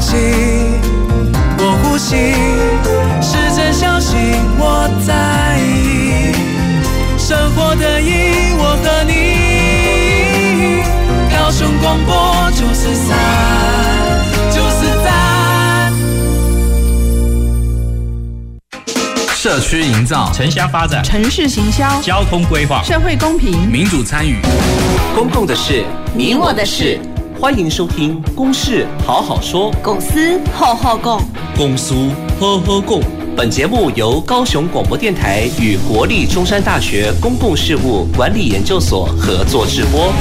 气，我呼吸，是真相信我在意，生活的意义，我和你，高雄广播九四三，九四三。社区营造、城乡发展、城市行销、交通规划、社会公平、民主参与、公共的事、你我的事。欢迎收听《公事好好说》，公司好好讲，公司呵呵讲。本节目由高雄广播电台与国立中山大学公共事务管理研究所合作直播。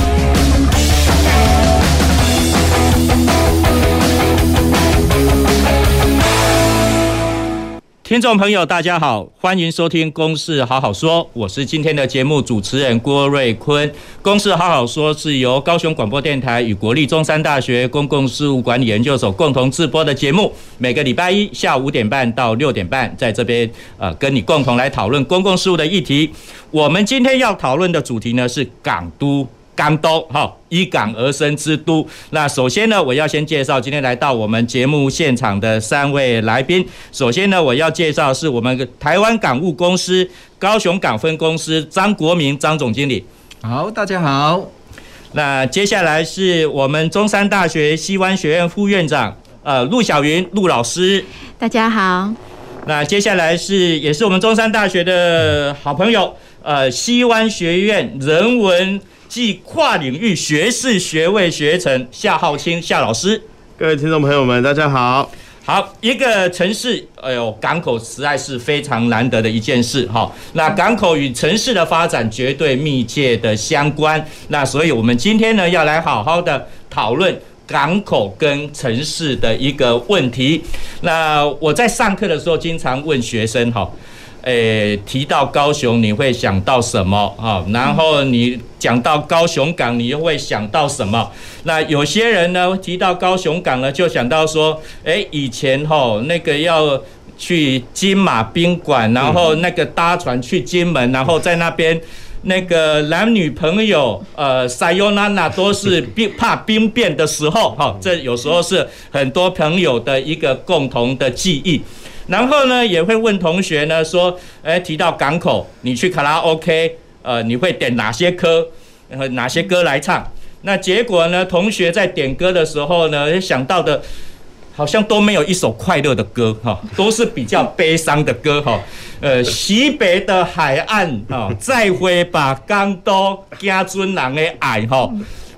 听众朋友，大家好，欢迎收听《公事好好说》，我是今天的节目主持人郭瑞坤。《公事好好说》是由高雄广播电台与国立中山大学公共事务管理研究所共同制播的节目，每个礼拜一下午五点半到六点半，在这边呃跟你共同来讨论公共事务的议题。我们今天要讨论的主题呢是港都。港都，哈，依港而生之都。那首先呢，我要先介绍今天来到我们节目现场的三位来宾。首先呢，我要介绍是我们台湾港务公司高雄港分公司张国明张总经理。好，大家好。那接下来是我们中山大学西湾学院副院长，呃，陆小云陆老师。大家好。那接下来是也是我们中山大学的好朋友，呃，西湾学院人文。暨跨领域学士学位学程夏浩清夏老师，各位听众朋友们，大家好。好，一个城市，哎呦，港口实在是非常难得的一件事哈。那港口与城市的发展绝对密切的相关。那所以我们今天呢，要来好好的讨论港口跟城市的一个问题。那我在上课的时候，经常问学生哈。诶，提到高雄，你会想到什么啊？然后你讲到高雄港，你又会想到什么？那有些人呢，提到高雄港呢，就想到说，诶，以前吼那个要去金马宾馆，然后那个搭船去金门，然后在那边那个男女朋友，呃，撒尤娜娜都是兵怕兵变的时候，哈，这有时候是很多朋友的一个共同的记忆。然后呢，也会问同学呢，说，诶，提到港口，你去卡拉 OK，呃，你会点哪些歌，和哪些歌来唱？那结果呢，同学在点歌的时候呢，想到的，好像都没有一首快乐的歌，哈，都是比较悲伤的歌，哈，呃，西北的海岸，啊，再会吧，港都，家尊人的爱，哈。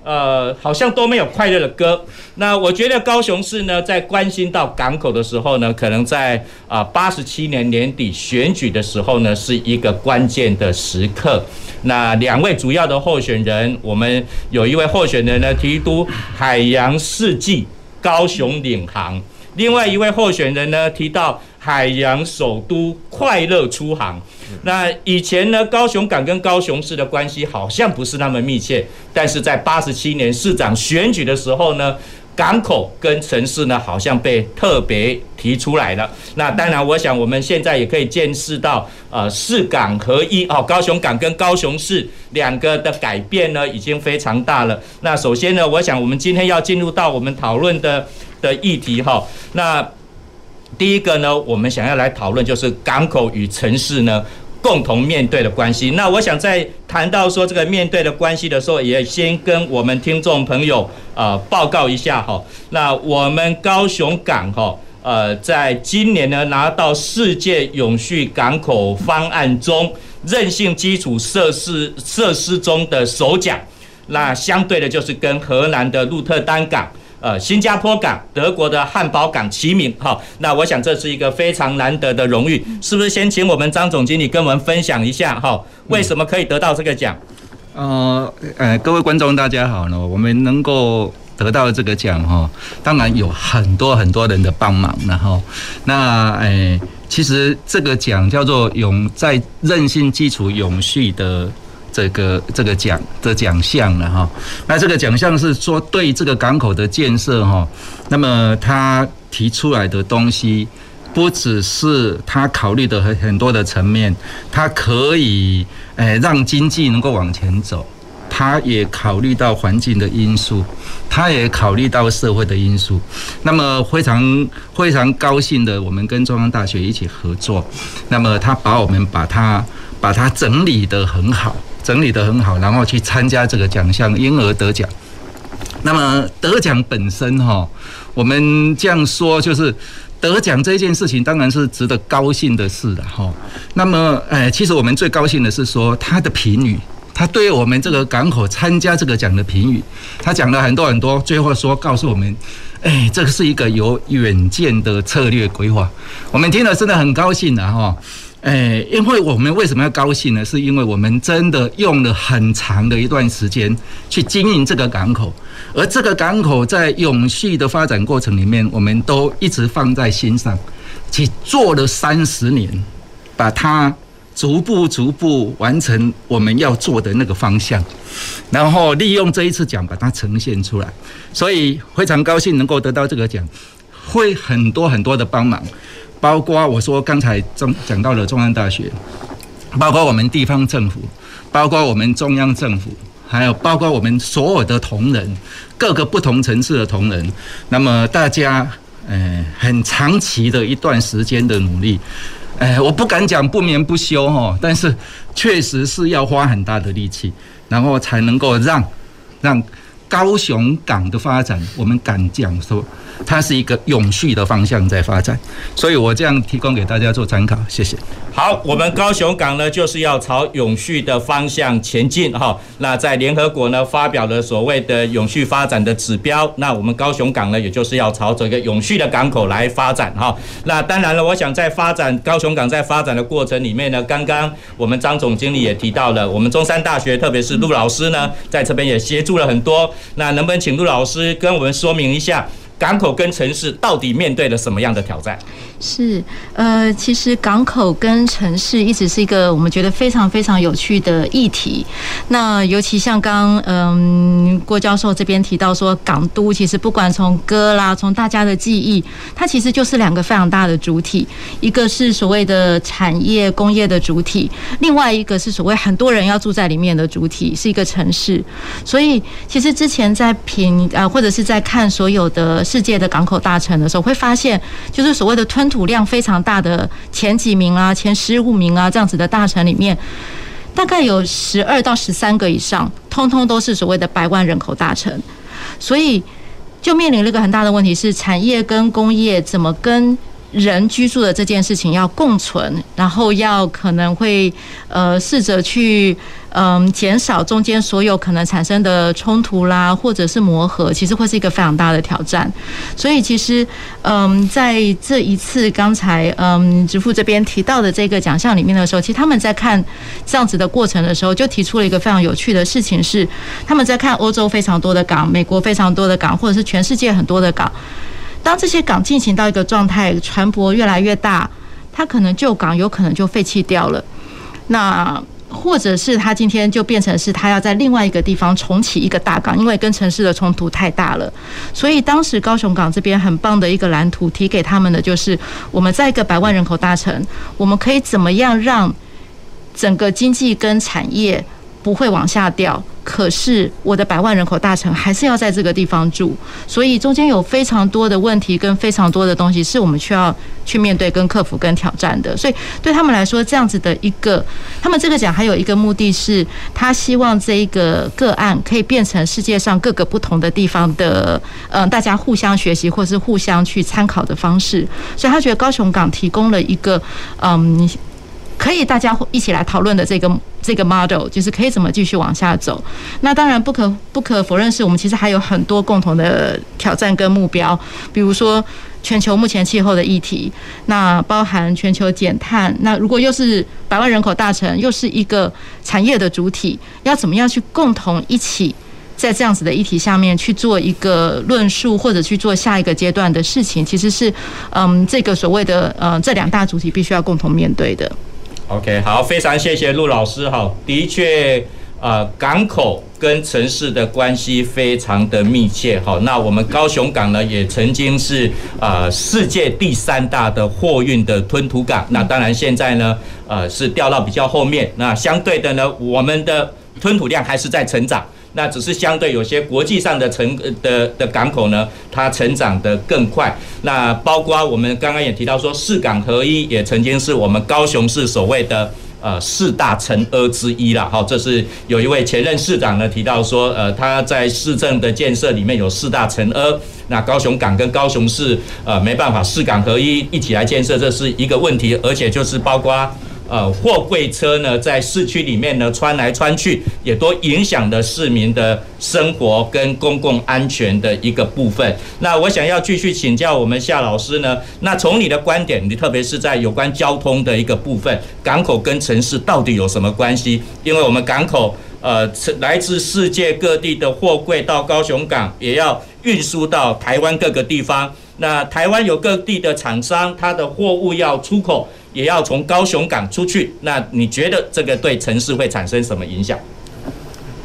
呃，好像都没有快乐的歌。那我觉得高雄市呢，在关心到港口的时候呢，可能在啊八十七年年底选举的时候呢，是一个关键的时刻。那两位主要的候选人，我们有一位候选人呢，提督海洋世纪高雄领航，另外一位候选人呢，提到海洋首都快乐出航。那以前呢，高雄港跟高雄市的关系好像不是那么密切，但是在八十七年市长选举的时候呢，港口跟城市呢好像被特别提出来了。那当然，我想我们现在也可以见识到，呃，市港合一哦，高雄港跟高雄市两个的改变呢已经非常大了。那首先呢，我想我们今天要进入到我们讨论的的议题哈，那第一个呢，我们想要来讨论就是港口与城市呢。共同面对的关系。那我想在谈到说这个面对的关系的时候，也先跟我们听众朋友呃报告一下哈。那我们高雄港哈呃，在今年呢拿到世界永续港口方案中韧性基础设施设施中的首奖。那相对的就是跟荷兰的鹿特丹港。呃，新加坡港、德国的汉堡港齐名，哈，那我想这是一个非常难得的荣誉，是不是？先请我们张总经理跟我们分享一下，哈，为什么可以得到这个奖？呃，呃，各位观众大家好呢，我们能够得到这个奖，哈，当然有很多很多人的帮忙，然后，那，哎，其实这个奖叫做永在韧性基础永续的。这个这个奖的奖项了哈，那这个奖项是说对这个港口的建设哈，那么他提出来的东西不只是他考虑的很很多的层面，他可以诶让经济能够往前走，他也考虑到环境的因素，他也考虑到社会的因素。那么非常非常高兴的，我们跟中央大学一起合作。那么他把我们把它把它整理得很好，整理得很好，然后去参加这个奖项，因而得奖。那么得奖本身哈，我们这样说就是。得奖这件事情当然是值得高兴的事了哈。那么，哎，其实我们最高兴的是说他的评语，他对我们这个港口参加这个奖的评语，他讲了很多很多，最后说告诉我们，哎，这个是一个有远见的策略规划。我们听了真的很高兴的哈。哎，因为我们为什么要高兴呢？是因为我们真的用了很长的一段时间去经营这个港口，而这个港口在永续的发展过程里面，我们都一直放在心上，去做了三十年，把它逐步逐步完成我们要做的那个方向，然后利用这一次奖把它呈现出来，所以非常高兴能够得到这个奖，会很多很多的帮忙。包括我说刚才中讲到了中央大学，包括我们地方政府，包括我们中央政府，还有包括我们所有的同仁，各个不同层次的同仁，那么大家，呃，很长期的一段时间的努力，哎，我不敢讲不眠不休哈，但是确实是要花很大的力气，然后才能够让让高雄港的发展，我们敢讲说。它是一个永续的方向在发展，所以我这样提供给大家做参考，谢谢。好，我们高雄港呢就是要朝永续的方向前进哈。那在联合国呢发表了所谓的永续发展的指标，那我们高雄港呢也就是要朝这个永续的港口来发展哈。那当然了，我想在发展高雄港在发展的过程里面呢，刚刚我们张总经理也提到了，我们中山大学特别是陆老师呢在这边也协助了很多。那能不能请陆老师跟我们说明一下？港口跟城市到底面对了什么样的挑战？是，呃，其实港口跟城市一直是一个我们觉得非常非常有趣的议题。那尤其像刚嗯郭教授这边提到说，港都其实不管从歌啦，从大家的记忆，它其实就是两个非常大的主体，一个是所谓的产业工业的主体，另外一个是所谓很多人要住在里面的主体，是一个城市。所以其实之前在评呃或者是在看所有的世界的港口大城的时候，会发现就是所谓的吞。吐量非常大的前几名啊，前十五名啊，这样子的大城里面，大概有十二到十三个以上，通通都是所谓的百万人口大城，所以就面临了一个很大的问题是，产业跟工业怎么跟人居住的这件事情要共存，然后要可能会呃试着去嗯减少中间所有可能产生的冲突啦，或者是磨合，其实会是一个非常大的挑战。所以其实嗯在这一次刚才嗯直副这边提到的这个奖项里面的时候，其实他们在看这样子的过程的时候，就提出了一个非常有趣的事情是，他们在看欧洲非常多的港、美国非常多的港，或者是全世界很多的港。当这些港进行到一个状态，船舶越来越大，它可能旧港有可能就废弃掉了。那或者是它今天就变成是它要在另外一个地方重启一个大港，因为跟城市的冲突太大了。所以当时高雄港这边很棒的一个蓝图提给他们的就是，我们在一个百万人口大城，我们可以怎么样让整个经济跟产业不会往下掉？可是我的百万人口大城还是要在这个地方住，所以中间有非常多的问题跟非常多的东西是我们需要去面对、跟克服、跟挑战的。所以对他们来说，这样子的一个，他们这个奖还有一个目的是，他希望这一个个案可以变成世界上各个不同的地方的，嗯，大家互相学习或是互相去参考的方式。所以他觉得高雄港提供了一个，嗯。可以大家一起来讨论的这个这个 model，就是可以怎么继续往下走。那当然不可不可否认是我们其实还有很多共同的挑战跟目标，比如说全球目前气候的议题，那包含全球减碳。那如果又是百万人口大城，又是一个产业的主体，要怎么样去共同一起在这样子的议题下面去做一个论述，或者去做下一个阶段的事情，其实是嗯这个所谓的呃这两大主体必须要共同面对的。OK，好，非常谢谢陆老师哈。的确，呃，港口跟城市的关系非常的密切哈。那我们高雄港呢，也曾经是呃世界第三大的货运的吞吐港。那当然现在呢，呃，是掉到比较后面。那相对的呢，我们的吞吐量还是在成长。那只是相对有些国际上的成的的港口呢，它成长得更快。那包括我们刚刚也提到说，四港合一也曾经是我们高雄市所谓的呃四大城阿之一了。好，这是有一位前任市长呢提到说，呃他在市政的建设里面有四大城阿，那高雄港跟高雄市呃没办法四港合一一起来建设，这是一个问题，而且就是包括。呃，货柜车呢，在市区里面呢穿来穿去，也都影响了市民的生活跟公共安全的一个部分。那我想要继续请教我们夏老师呢，那从你的观点，你特别是在有关交通的一个部分，港口跟城市到底有什么关系？因为我们港口，呃，来自世界各地的货柜到高雄港，也要运输到台湾各个地方。那台湾有各地的厂商，它的货物要出口。也要从高雄港出去，那你觉得这个对城市会产生什么影响？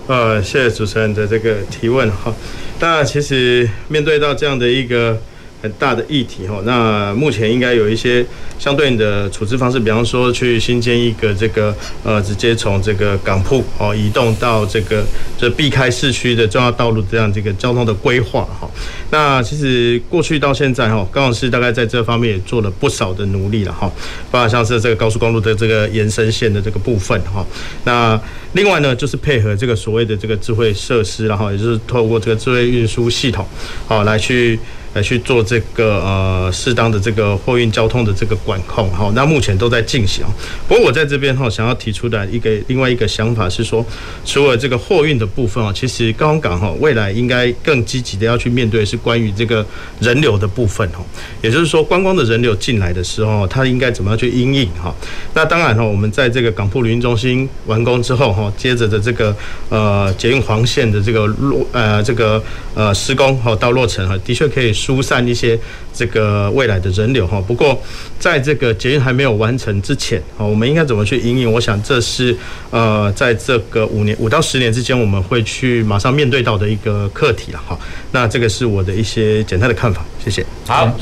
呃，谢谢主持人的这个提问哈。那其实面对到这样的一个。很大的议题哈，那目前应该有一些相对应的处置方式，比方说去新建一个这个呃，直接从这个港铺哦移动到这个就避开市区的重要道路这样这个交通的规划哈。那其实过去到现在哈，高雄市大概在这方面也做了不少的努力了哈，包括像是这个高速公路的这个延伸线的这个部分哈。那另外呢，就是配合这个所谓的这个智慧设施，然后也就是透过这个智慧运输系统好来去。来去做这个呃适当的这个货运交通的这个管控哈，那目前都在进行。不过我在这边哈想要提出的一个另外一个想法是说，除了这个货运的部分啊，其实高雄港哈未来应该更积极的要去面对是关于这个人流的部分哈，也就是说观光的人流进来的时候，它应该怎么样去应应哈？那当然哈，我们在这个港埠旅运中心完工之后哈，接着的这个呃捷运黄线的这个落呃这个呃施工哈到落成哈，的确可以。疏散一些这个未来的人流哈，不过在这个捷运还没有完成之前啊，我们应该怎么去因应？我想这是呃，在这个五年五到十年之间，我们会去马上面对到的一个课题了哈。那这个是我的一些简单的看法，谢谢。好，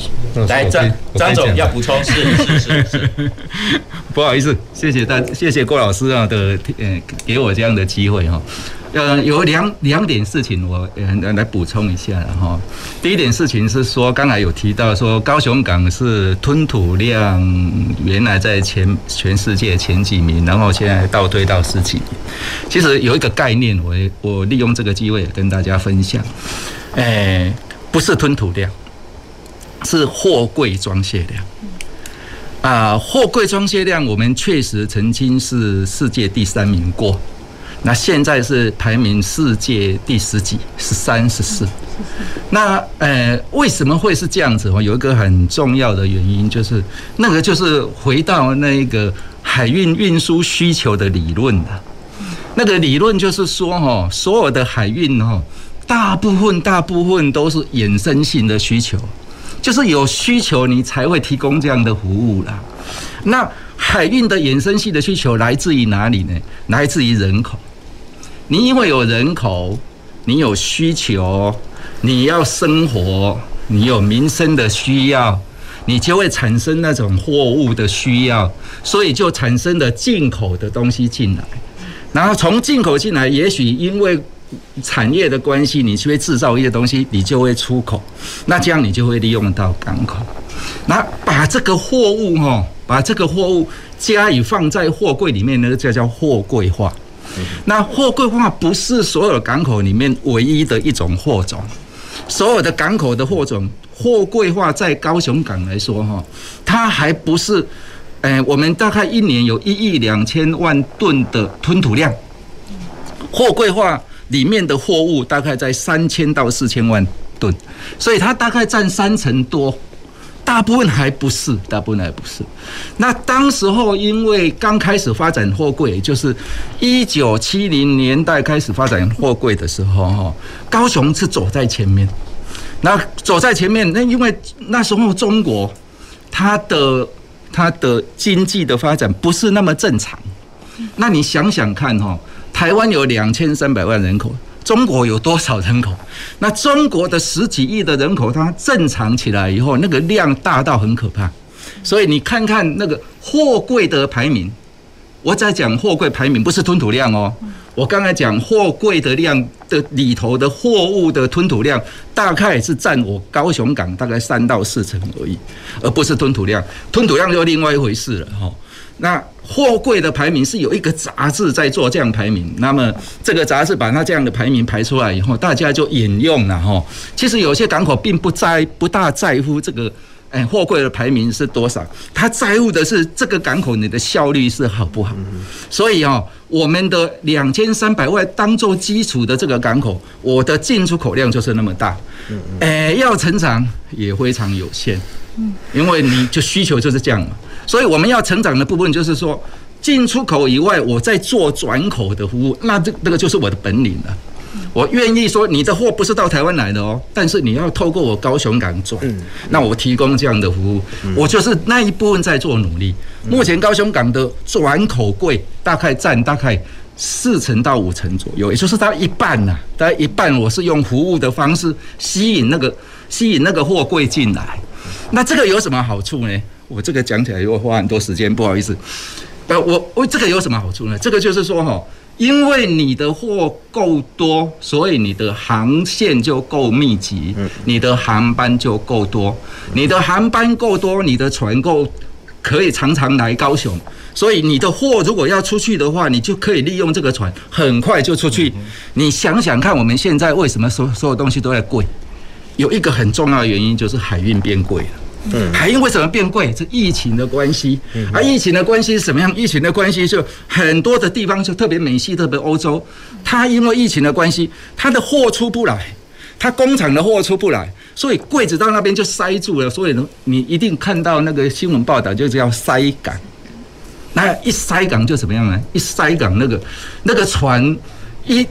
来张张总要补充，是是是是，不好意思，谢谢大谢谢郭老师啊的呃给我这样的机会哈。呃，有两两点事情，我呃来补充一下了哈。第一点事情是说，刚才有提到说，高雄港是吞吐量原来在前全世界前几名，然后现在倒退到十几。其实有一个概念，我我利用这个机会跟大家分享。哎，不是吞吐量，是货柜装卸量。啊，货柜装卸量，我们确实曾经是世界第三名过。那现在是排名世界第十几，十三、十四。那呃，为什么会是这样子？哦有一个很重要的原因，就是那个就是回到那个海运运输需求的理论的。那个理论就是说，哈，所有的海运哈，大部分大部分都是衍生性的需求，就是有需求你才会提供这样的服务啦。那海运的衍生性的需求来自于哪里呢？来自于人口。你因为有人口，你有需求，你要生活，你有民生的需要，你就会产生那种货物的需要，所以就产生了进口的东西进来，然后从进口进来，也许因为产业的关系，你就会制造一些东西，你就会出口，那这样你就会利用到港口，那把这个货物哈，把这个货物加以放在货柜里面，那个叫叫货柜化。那货柜化不是所有港口里面唯一的一种货种，所有的港口的货种，货柜化在高雄港来说，哈，它还不是，诶，我们大概一年有一亿两千万吨的吞吐量，货柜化里面的货物大概在三千到四千万吨，所以它大概占三成多。大部分还不是，大部分还不是。那当时候因为刚开始发展货柜，就是一九七零年代开始发展货柜的时候，哈，高雄是走在前面。那走在前面，那因为那时候中国它的它的经济的发展不是那么正常。那你想想看，哈，台湾有两千三百万人口。中国有多少人口？那中国的十几亿的人口，它正常起来以后，那个量大到很可怕。所以你看看那个货柜的排名，我在讲货柜排名，不是吞吐量哦。我刚才讲货柜的量的里头的货物的吞吐量，大概是占我高雄港大概三到四成而已，而不是吞吐量。吞吐量就另外一回事了哈。那货柜的排名是有一个杂志在做这样排名，那么这个杂志把它这样的排名排出来以后，大家就引用了哈。其实有些港口并不在不大在乎这个。哎，货柜的排名是多少？他在乎的是这个港口你的效率是好不好？所以哦，我们的两千三百万当做基础的这个港口，我的进出口量就是那么大。哎，要成长也非常有限。因为你就需求就是这样嘛。所以我们要成长的部分就是说，进出口以外，我在做转口的服务，那这那个就是我的本领了。我愿意说，你的货不是到台湾来的哦，但是你要透过我高雄港转，那我提供这样的服务，我就是那一部分在做努力。目前高雄港的转口柜大概占大概四成到五成左右，也就是它一半呐，大概一半我是用服务的方式吸引那个吸引那个货柜进来。那这个有什么好处呢？我这个讲起来又花很多时间，不好意思。呃，我我这个有什么好处呢？这个就是说哈。因为你的货够多，所以你的航线就够密集，你的航班就够多，你的航班够多，你的船够可以常常来高雄，所以你的货如果要出去的话，你就可以利用这个船，很快就出去。你想想看，我们现在为什么所所有东西都在贵？有一个很重要的原因就是海运变贵了。嗯，海运为什么变贵？是疫情的关系。而疫情的关系是什么样？疫情的关系就很多的地方，就特别美系、特别欧洲，它因为疫情的关系，它的货出不来，它工厂的货出不来，所以柜子到那边就塞住了。所以呢，你一定看到那个新闻报道，就叫塞港。那一塞港就怎么样呢？一塞港，那个那个船一。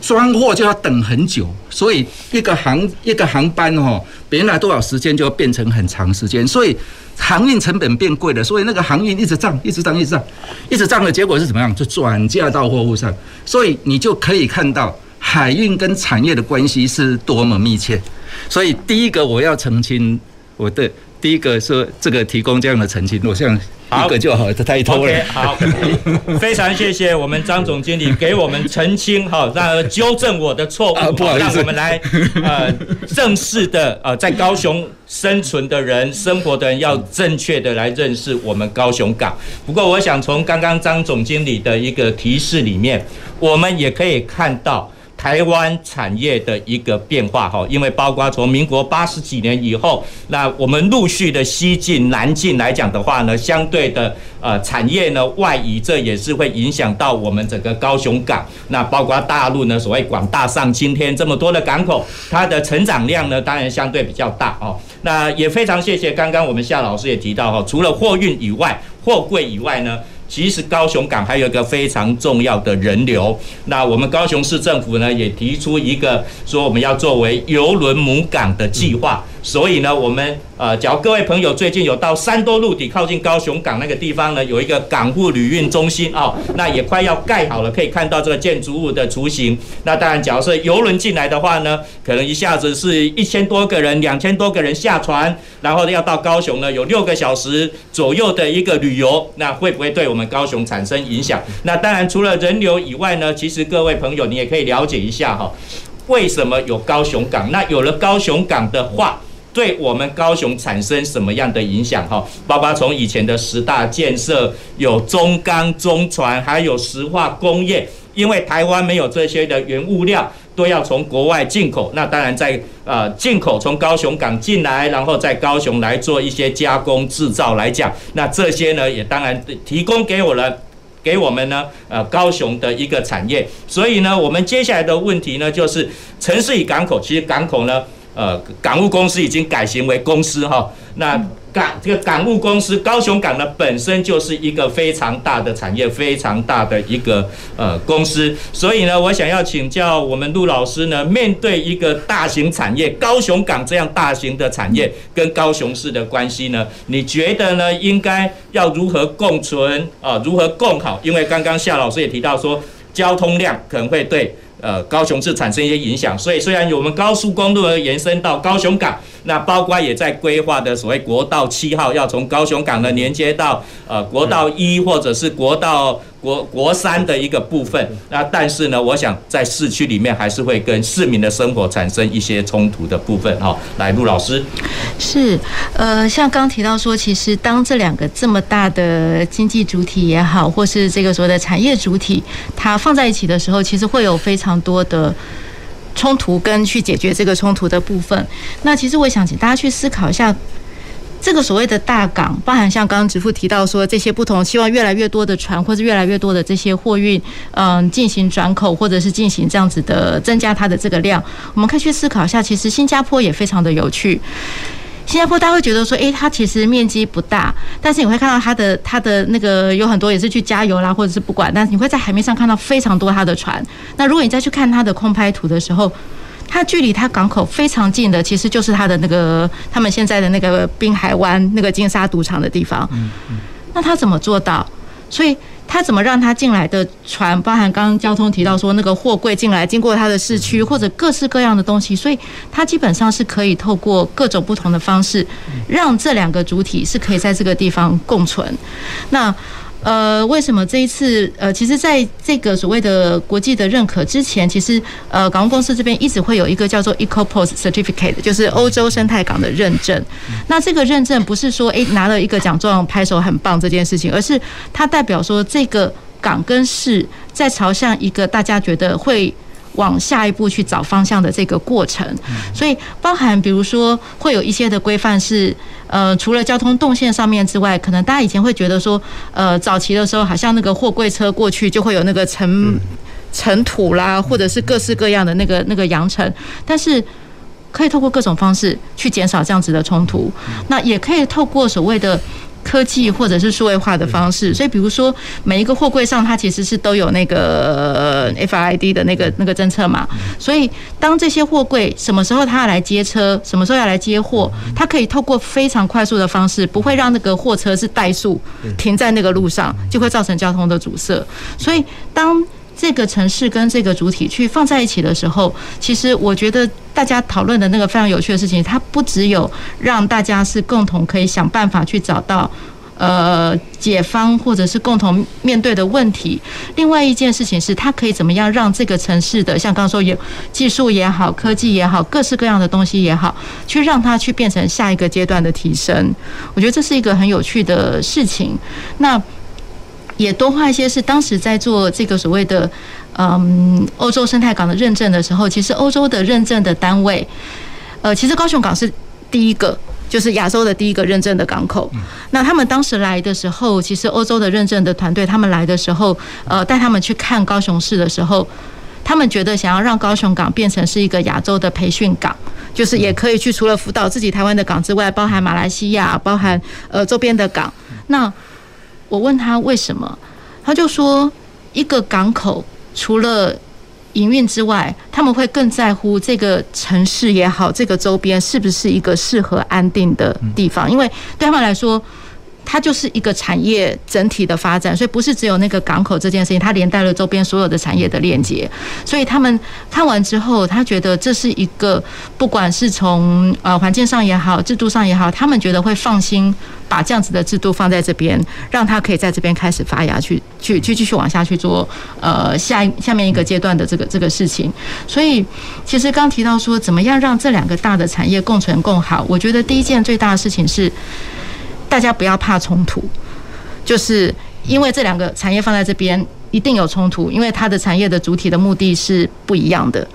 装货就要等很久，所以一个航一个航班哦，原来多少时间就要变成很长时间，所以航运成本变贵了，所以那个航运一直涨，一直涨，一直涨，一直涨的结果是怎么样？就转嫁到货物上，所以你就可以看到海运跟产业的关系是多么密切。所以第一个我要澄清，我的第一个说这个提供这样的澄清，我想。好一个就好，这太多了。Okay, 好，非常谢谢我们张总经理给我们澄清，哈，让纠正我的错误，啊，不好意思，让我们来呃正式的呃在高雄生存的人、生活的人要正确的来认识我们高雄港。不过，我想从刚刚张总经理的一个提示里面，我们也可以看到。台湾产业的一个变化哈，因为包括从民国八十几年以后，那我们陆续的西进南进来讲的话呢，相对的呃产业呢外移，这也是会影响到我们整个高雄港。那包括大陆呢，所谓广大上青天这么多的港口，它的成长量呢，当然相对比较大哦。那也非常谢谢刚刚我们夏老师也提到哈，除了货运以外，货柜以外呢。其实高雄港还有一个非常重要的人流，那我们高雄市政府呢也提出一个说我们要作为邮轮母港的计划。所以呢，我们呃，假如各位朋友最近有到三多路底靠近高雄港那个地方呢，有一个港务旅运中心啊、哦，那也快要盖好了，可以看到这个建筑物的雏形。那当然，假如说邮轮进来的话呢，可能一下子是一千多个人、两千多个人下船，然后要到高雄呢，有六个小时左右的一个旅游，那会不会对我们高雄产生影响？那当然，除了人流以外呢，其实各位朋友你也可以了解一下哈，为什么有高雄港？那有了高雄港的话，对我们高雄产生什么样的影响？哈，包括从以前的十大建设，有中钢、中船，还有石化工业。因为台湾没有这些的原物料，都要从国外进口。那当然在呃进口从高雄港进来，然后在高雄来做一些加工制造来讲，那这些呢也当然提供给我了，给我们呢呃高雄的一个产业。所以呢，我们接下来的问题呢就是城市与港口，其实港口呢。呃，港务公司已经改型为公司哈，那港这个港务公司高雄港呢本身就是一个非常大的产业，非常大的一个呃公司，所以呢，我想要请教我们陆老师呢，面对一个大型产业高雄港这样大型的产业跟高雄市的关系呢，你觉得呢应该要如何共存啊？如何共好？因为刚刚夏老师也提到说，交通量可能会对。呃，高雄市产生一些影响，所以虽然有我们高速公路而延伸到高雄港，那包括也在规划的所谓国道七号要从高雄港的连接到呃国道一或者是国道国国三的一个部分，那但是呢，我想在市区里面还是会跟市民的生活产生一些冲突的部分哈。来，陆老师，是，呃，像刚提到说，其实当这两个这么大的经济主体也好，或是这个所谓的产业主体，它放在一起的时候，其实会有非常多的冲突跟去解决这个冲突的部分。那其实我想请大家去思考一下。这个所谓的大港，包含像刚刚职副提到说，这些不同，希望越来越多的船，或者越来越多的这些货运，嗯，进行转口，或者是进行这样子的增加它的这个量。我们可以去思考一下，其实新加坡也非常的有趣。新加坡大家会觉得说，诶，它其实面积不大，但是你会看到它的它的那个有很多也是去加油啦，或者是不管，但是你会在海面上看到非常多它的船。那如果你再去看它的空拍图的时候，它距离它港口非常近的，其实就是它的那个他们现在的那个滨海湾那个金沙赌场的地方。那他怎么做到？所以他怎么让他进来的船，包含刚刚交通提到说那个货柜进来，经过他的市区或者各式各样的东西，所以他基本上是可以透过各种不同的方式，让这两个主体是可以在这个地方共存。那。呃，为什么这一次呃，其实在这个所谓的国际的认可之前，其实呃，港务公司这边一直会有一个叫做 EcoPost Certificate，就是欧洲生态港的认证。那这个认证不是说诶拿了一个奖状拍手很棒这件事情，而是它代表说这个港跟市在朝向一个大家觉得会。往下一步去找方向的这个过程，所以包含比如说会有一些的规范是，呃，除了交通动线上面之外，可能大家以前会觉得说，呃，早期的时候好像那个货柜车过去就会有那个尘尘土啦，或者是各式各样的那个那个扬尘，但是可以透过各种方式去减少这样子的冲突，那也可以透过所谓的。科技或者是数位化的方式，所以比如说每一个货柜上，它其实是都有那个 FID 的那个那个政策嘛，所以当这些货柜什么时候它要来接车，什么时候要来接货，它可以透过非常快速的方式，不会让那个货车是怠速停在那个路上，就会造成交通的阻塞。所以当这个城市跟这个主体去放在一起的时候，其实我觉得大家讨论的那个非常有趣的事情，它不只有让大家是共同可以想办法去找到呃解方，或者是共同面对的问题。另外一件事情是，它可以怎么样让这个城市的，像刚刚说有技术也好，科技也好，各式各样的东西也好，去让它去变成下一个阶段的提升。我觉得这是一个很有趣的事情。那。也多画一些是当时在做这个所谓的嗯欧洲生态港的认证的时候，其实欧洲的认证的单位，呃，其实高雄港是第一个，就是亚洲的第一个认证的港口。那他们当时来的时候，其实欧洲的认证的团队他们来的时候，呃，带他们去看高雄市的时候，他们觉得想要让高雄港变成是一个亚洲的培训港，就是也可以去除了辅导自己台湾的港之外，包含马来西亚，包含呃周边的港，那。我问他为什么，他就说，一个港口除了营运之外，他们会更在乎这个城市也好，这个周边是不是一个适合安定的地方，因为对他们来说。它就是一个产业整体的发展，所以不是只有那个港口这件事情，它连带了周边所有的产业的链接。所以他们看完之后，他觉得这是一个不管是从呃环境上也好，制度上也好，他们觉得会放心把这样子的制度放在这边，让它可以在这边开始发芽，去去去继续往下去做呃下下面一个阶段的这个这个事情。所以其实刚提到说，怎么样让这两个大的产业共存共好，我觉得第一件最大的事情是。大家不要怕冲突，就是因为这两个产业放在这边一定有冲突，因为它的产业的主体的目的是不一样的。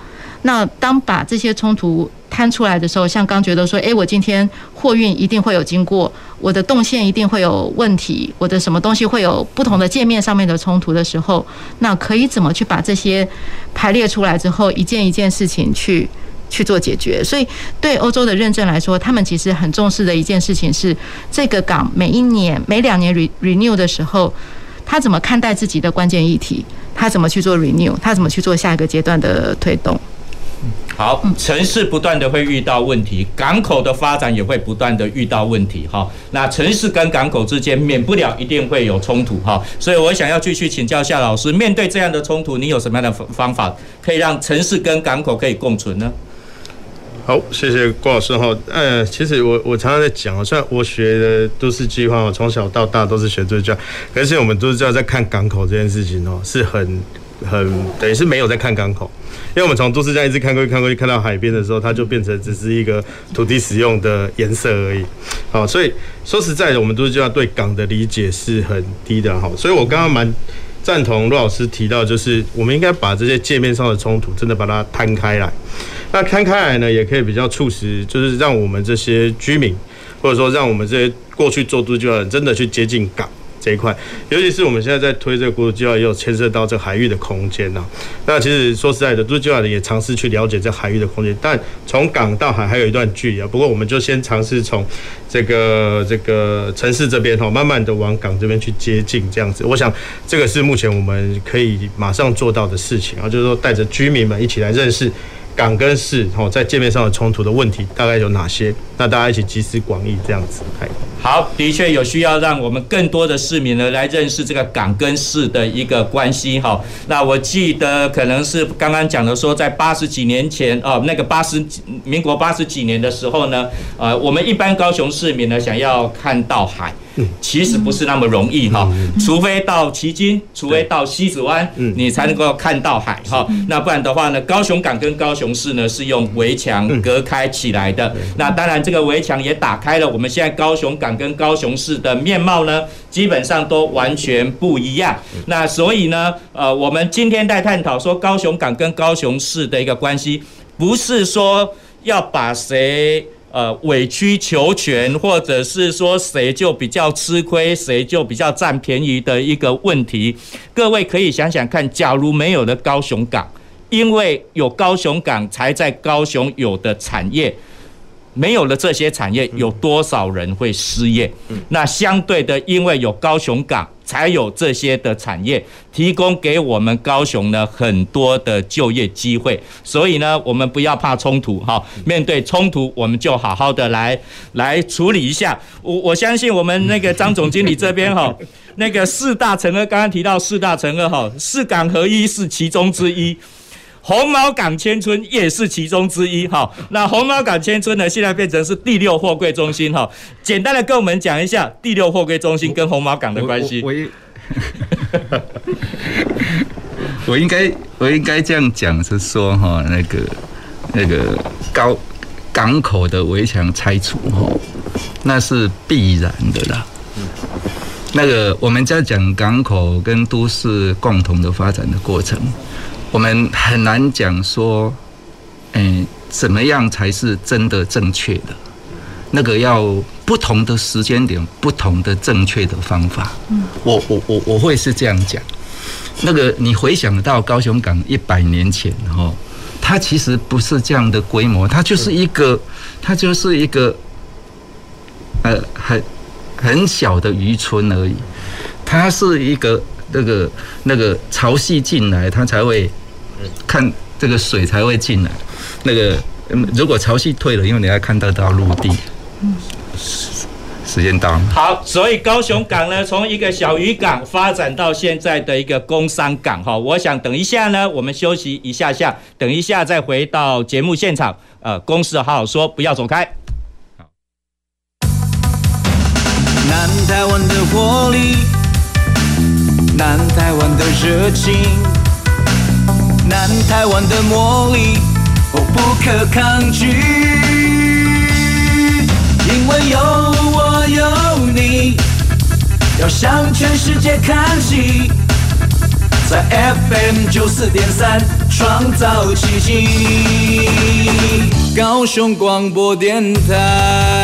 那当把这些冲突摊出来的时候，像刚觉得说，诶，我今天货运一定会有经过，我的动线一定会有问题，我的什么东西会有不同的界面上面的冲突的时候，那可以怎么去把这些排列出来之后，一件一件事情去。去做解决，所以对欧洲的认证来说，他们其实很重视的一件事情是，这个港每一年、每两年 renew 的时候，他怎么看待自己的关键议题，他怎么去做 renew，他怎么去做下一个阶段的推动。好，城市不断的会遇到问题，港口的发展也会不断的遇到问题。哈，那城市跟港口之间免不了一定会有冲突。哈，所以我想要继续请教夏老师，面对这样的冲突，你有什么样的方法可以让城市跟港口可以共存呢？好，谢谢郭老师哈。呃，其实我我常常在讲，虽然我学的都市计划，我从小到大都是学都市计划，可是我们都知道在看港口这件事情哦，是很很等于是没有在看港口，因为我们从都市这样一直看过去看过去，看到海边的时候，它就变成只是一个土地使用的颜色而已。好，所以说实在的，我们都知道对港的理解是很低的哈。所以我刚刚蛮。赞同陆老师提到，就是我们应该把这些界面上的冲突真的把它摊开来。那摊开来呢，也可以比较促使，就是让我们这些居民，或者说让我们这些过去做都市计的人，真的去接近港。这一块，尤其是我们现在在推这个国土计划，也有牵涉到这海域的空间呐。那其实说实在的，都市计划的也尝试去了解这海域的空间，但从港到海还有一段距离啊。不过我们就先尝试从这个这个城市这边哈，慢慢的往港这边去接近，这样子。我想这个是目前我们可以马上做到的事情啊，就是说带着居民们一起来认识。港跟市哦，在界面上的冲突的问题大概有哪些？那大家一起集思广益，这样子。好，的确有需要让我们更多的市民呢来认识这个港跟市的一个关系哈。那我记得可能是刚刚讲的说，在八十几年前哦，那个八十民国八十几年的时候呢，呃，我们一般高雄市民呢想要看到海。其实不是那么容易哈，除非到旗津，除非到西子湾，你才能够看到海哈。那不然的话呢，高雄港跟高雄市呢是用围墙隔开起来的。那当然，这个围墙也打开了，我们现在高雄港跟高雄市的面貌呢，基本上都完全不一样。那所以呢，呃，我们今天在探讨说高雄港跟高雄市的一个关系，不是说要把谁。呃，委曲求全，或者是说谁就比较吃亏，谁就比较占便宜的一个问题。各位可以想想看，假如没有了高雄港，因为有高雄港才在高雄有的产业。没有了这些产业，有多少人会失业？那相对的，因为有高雄港，才有这些的产业提供给我们高雄呢很多的就业机会。所以呢，我们不要怕冲突哈，面对冲突，我们就好好的来来处理一下。我我相信我们那个张总经理这边哈，那个四大成二，刚刚提到四大成二哈，四港合一是其中之一。红毛港千村也是其中之一哈，那红毛港千村呢，现在变成是第六货柜中心哈。简单的跟我们讲一下第六货柜中心跟红毛港的关系。我我应该我应该这样讲是说哈，那个那个高港口的围墙拆除哈，那是必然的啦。那个我们在讲港口跟都市共同的发展的过程。我们很难讲说，嗯，怎么样才是真的正确的？那个要不同的时间点，不同的正确的方法。嗯，我我我我会是这样讲。那个你回想到高雄港一百年前，哈，它其实不是这样的规模，它就是一个，它就是一个，呃，很很小的渔村而已。它是一个那个那个潮汐进来，它才会。看这个水才会进来，那个如果潮汐退了，因为你要看得到陆地。时间到了。好，所以高雄港呢，从一个小渔港发展到现在的一个工商港哈。我想等一下呢，我们休息一下下，等一下再回到节目现场。呃，公事好好说，不要走开。南台湾的活力，南台湾的热情。南台湾的魔力，我不可抗拒，因为有我有你，要向全世界看齐，在 FM 九四点三创造奇迹，高雄广播电台。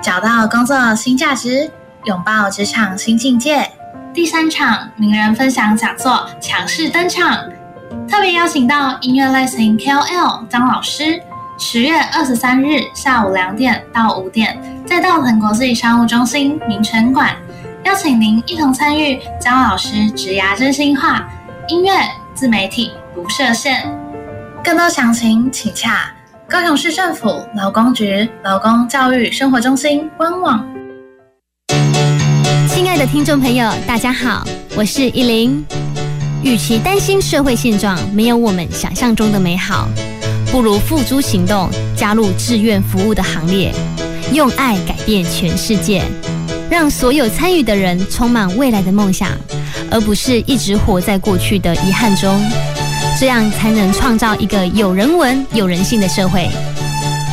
找到工作新价值，拥抱职场新境界。第三场名人分享讲座强势登场。特别邀请到音乐类型 KOL 张老师，十月二十三日下午两点到五点，在大腾国际商务中心名城馆，邀请您一同参与张老师职涯真心话音乐自媒体不设限。更多详情请洽高雄市政府劳工局劳工教育生活中心官网。亲爱的听众朋友，大家好，我是依林。与其担心社会现状没有我们想象中的美好，不如付诸行动，加入志愿服务的行列，用爱改变全世界，让所有参与的人充满未来的梦想，而不是一直活在过去的遗憾中。这样才能创造一个有人文、有人性的社会。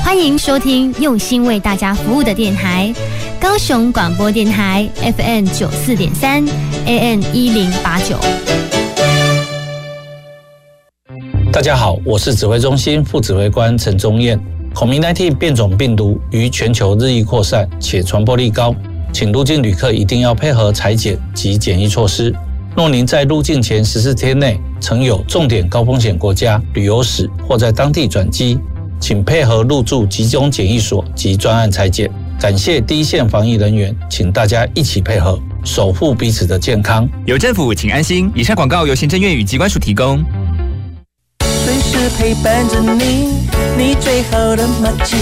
欢迎收听用心为大家服务的电台——高雄广播电台 FM 九四点三，AN 一零八九。大家好，我是指挥中心副指挥官陈宗彦。COVID-19 变种病毒于全球日益扩散，且传播力高，请入境旅客一定要配合裁剪及检疫措施。若您在入境前十四天内曾有重点高风险国家旅游史或在当地转机，请配合入住集中检疫所及专案采检。感谢第一线防疫人员，请大家一起配合，守护彼此的健康。有政府，请安心。以上广告由行政院与机关署提供。陪伴着你，你最好的默契，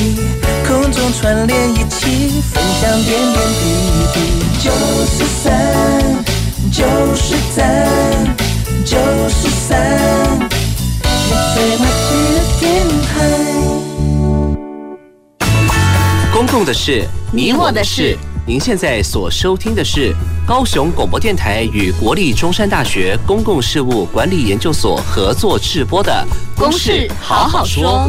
空中串联一起，分享点点滴滴。九十三，九十三，九十三，你最默契的电台。公共的事，你我的事。您现在所收听的是高雄广播电台与国立中山大学公共事务管理研究所合作制播的《公事好好说》。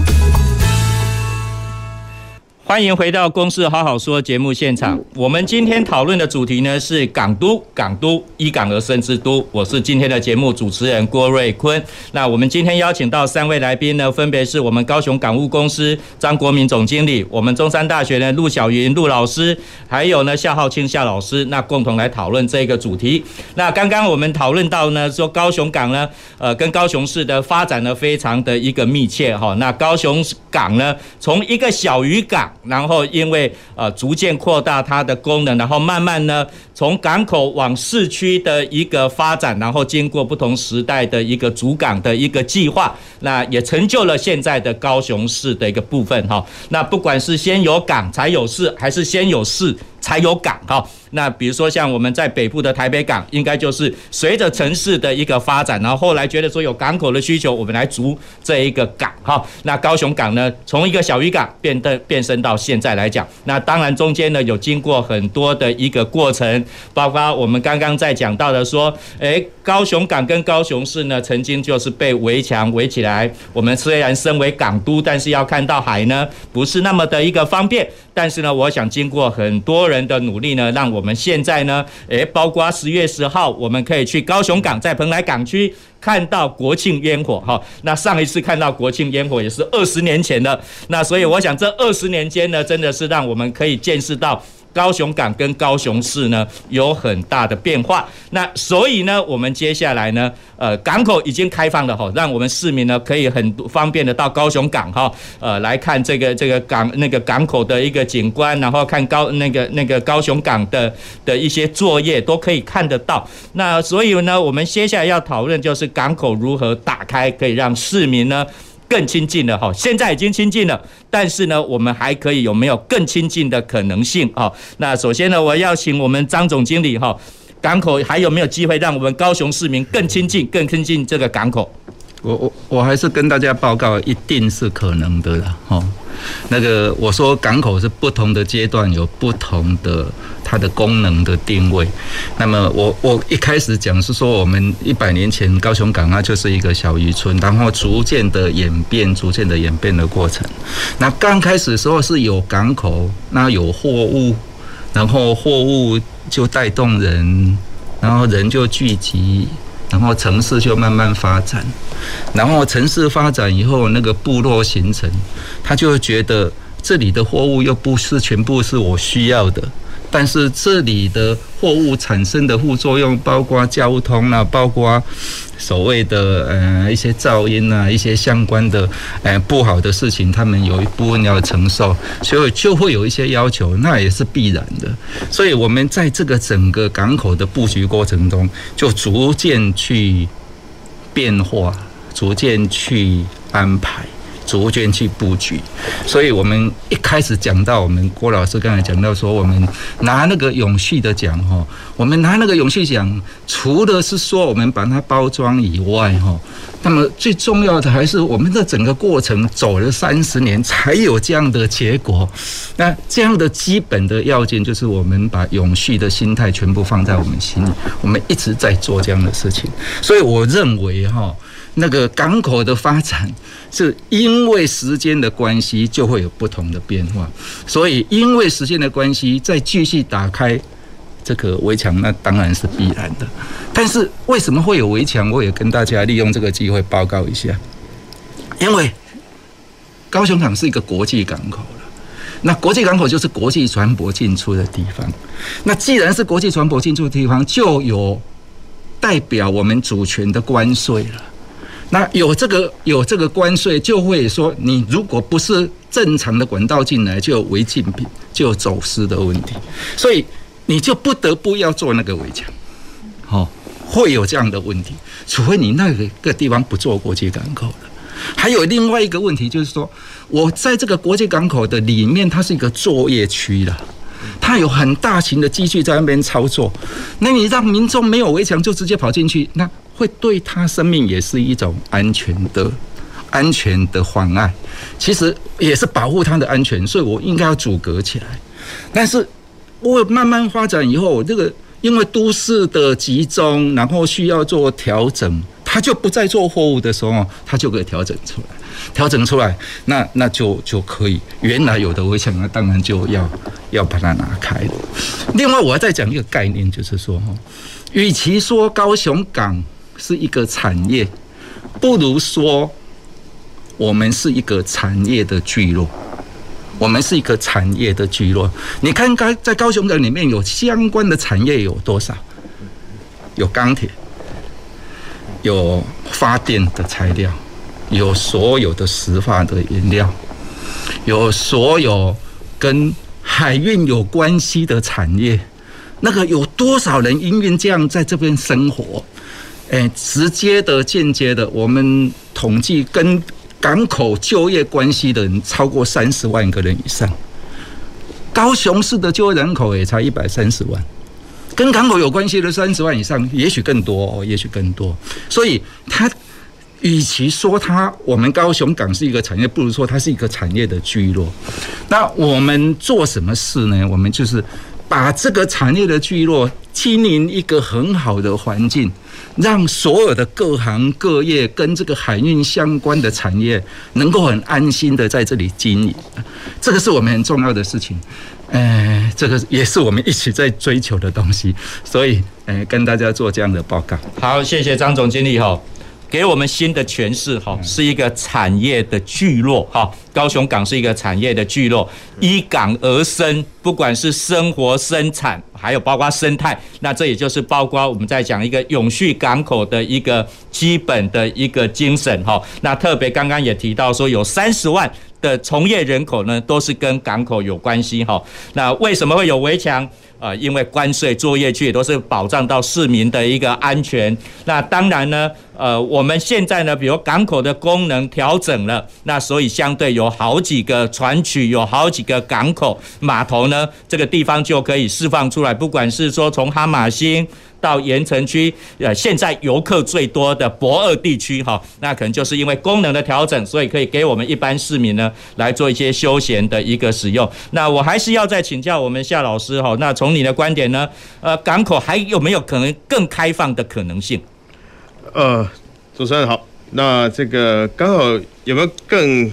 欢迎回到《公事好好说》节目现场。我们今天讨论的主题呢是港都，港都依港而生之都。我是今天的节目主持人郭瑞坤。那我们今天邀请到三位来宾呢，分别是我们高雄港务公司张国民总经理，我们中山大学的陆小云陆老师，还有呢夏浩清夏老师，那共同来讨论这个主题。那刚刚我们讨论到呢，说高雄港呢，呃，跟高雄市的发展呢，非常的一个密切哈。那高雄港呢，从一个小渔港。然后因为呃逐渐扩大它的功能，然后慢慢呢从港口往市区的一个发展，然后经过不同时代的一个主港的一个计划，那也成就了现在的高雄市的一个部分哈。那不管是先有港才有市，还是先有市才有港哈。那比如说像我们在北部的台北港，应该就是随着城市的一个发展，然后后来觉得说有港口的需求，我们来筑这一个港哈。那高雄港呢，从一个小渔港变得变身到现在来讲，那当然中间呢有经过很多的一个过程，包括我们刚刚在讲到的说，诶，高雄港跟高雄市呢曾经就是被围墙围起来。我们虽然身为港都，但是要看到海呢不是那么的一个方便。但是呢，我想经过很多人的努力呢，让我们现在呢，诶，包括十月十号，我们可以去高雄港，在蓬莱港区看到国庆烟火哈。那上一次看到国庆烟火也是二十年前的。那所以我想这二十年间呢，真的是让我们可以见识到。高雄港跟高雄市呢有很大的变化，那所以呢，我们接下来呢，呃，港口已经开放了哈，让我们市民呢可以很方便的到高雄港哈，呃，来看这个这个港那个港口的一个景观，然后看高那个那个高雄港的的一些作业都可以看得到。那所以呢，我们接下来要讨论就是港口如何打开，可以让市民呢。更亲近了哈，现在已经亲近了，但是呢，我们还可以有没有更亲近的可能性啊？那首先呢，我要请我们张总经理哈，港口还有没有机会让我们高雄市民更亲近、更亲近这个港口？我我我还是跟大家报告，一定是可能的啦，哈。那个我说港口是不同的阶段有不同的它的功能的定位。那么我我一开始讲是说，我们一百年前高雄港它就是一个小渔村，然后逐渐的演变，逐渐的演变的过程。那刚开始的时候是有港口，那有货物，然后货物就带动人，然后人就聚集。然后城市就慢慢发展，然后城市发展以后，那个部落形成，他就觉得这里的货物又不是全部是我需要的，但是这里的货物产生的副作用，包括交通啊，包括所谓的呃一些噪音啊，一些相关的呃不好的事情，他们有一部分要承受，所以就会有一些要求，那也是必然的。所以我们在这个整个港口的布局过程中，就逐渐去变化，逐渐去安排。逐渐去布局，所以我们一开始讲到，我们郭老师刚才讲到说，我们拿那个永续的奖哈，我们拿那个永续奖，除了是说我们把它包装以外哈，那么最重要的还是我们的整个过程走了三十年才有这样的结果。那这样的基本的要件就是我们把永续的心态全部放在我们心里，我们一直在做这样的事情。所以我认为哈。那个港口的发展，是因为时间的关系，就会有不同的变化。所以，因为时间的关系，再继续打开这个围墙，那当然是必然的。但是，为什么会有围墙？我也跟大家利用这个机会报告一下。因为高雄港是一个国际港口，那国际港口就是国际船舶进出的地方。那既然是国际船舶进出的地方，就有代表我们主权的关税了。那有这个有这个关税，就会说你如果不是正常的管道进来，就有违禁品，就有走私的问题，所以你就不得不要做那个围墙，好，会有这样的问题，除非你那个个地方不做国际港口了。还有另外一个问题就是说，我在这个国际港口的里面，它是一个作业区了，它有很大型的机具在那边操作，那你让民众没有围墙就直接跑进去，那。会对他生命也是一种安全的、安全的妨碍，其实也是保护他的安全，所以我应该要阻隔起来。但是我慢慢发展以后，这个因为都市的集中，然后需要做调整，他就不再做货物的时候，他就可以调整出来，调整出来，那那就就可以。原来有的围墙，那当然就要要把它拿开。另外，我要再讲一个概念，就是说哈，与其说高雄港。是一个产业，不如说我们是一个产业的聚落。我们是一个产业的聚落。你看，刚在高雄港里面有相关的产业有多少？有钢铁，有发电的材料，有所有的石化的原料，有所有跟海运有关系的产业。那个有多少人因为这样在这边生活？诶，直接的、间接的，我们统计跟港口就业关系的人超过三十万个人以上。高雄市的就业人口也才一百三十万，跟港口有关系的三十万以上，也许更多哦，也许更多。所以，它与其说它我们高雄港是一个产业，不如说它是一个产业的聚落。那我们做什么事呢？我们就是把这个产业的聚落经营一个很好的环境。让所有的各行各业跟这个海运相关的产业能够很安心的在这里经营，这个是我们很重要的事情。呃，这个也是我们一起在追求的东西，所以呃，跟大家做这样的报告。好，谢谢张总经理哈。给我们新的诠释哈，是一个产业的聚落哈。高雄港是一个产业的聚落，依港而生，不管是生活生产，还有包括生态，那这也就是包括我们在讲一个永续港口的一个基本的一个精神哈。那特别刚刚也提到说，有三十万的从业人口呢，都是跟港口有关系哈。那为什么会有围墙？啊，因为关税作业区也都是保障到市民的一个安全。那当然呢，呃，我们现在呢，比如港口的功能调整了，那所以相对有好几个船区，有好几个港口码头呢，这个地方就可以释放出来，不管是说从哈马星。到盐城区，呃，现在游客最多的博二地区，哈，那可能就是因为功能的调整，所以可以给我们一般市民呢来做一些休闲的一个使用。那我还是要再请教我们夏老师，哈，那从你的观点呢，呃，港口还有没有可能更开放的可能性？呃，主持人好，那这个刚好有没有更？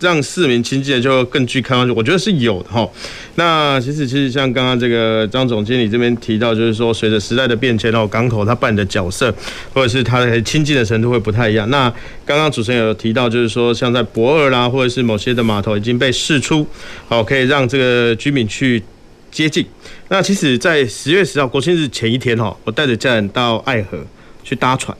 让市民亲近的就更具开放性，我觉得是有的哈。那其实其实像刚刚这个张总经理这边提到，就是说随着时代的变迁，然后港口它扮演的角色，或者是它的亲近的程度会不太一样。那刚刚主持人有提到，就是说像在博二啦，或者是某些的码头已经被释出，好可以让这个居民去接近。那其实，在十月十号国庆日前一天哈，我带着家人到爱河去搭船，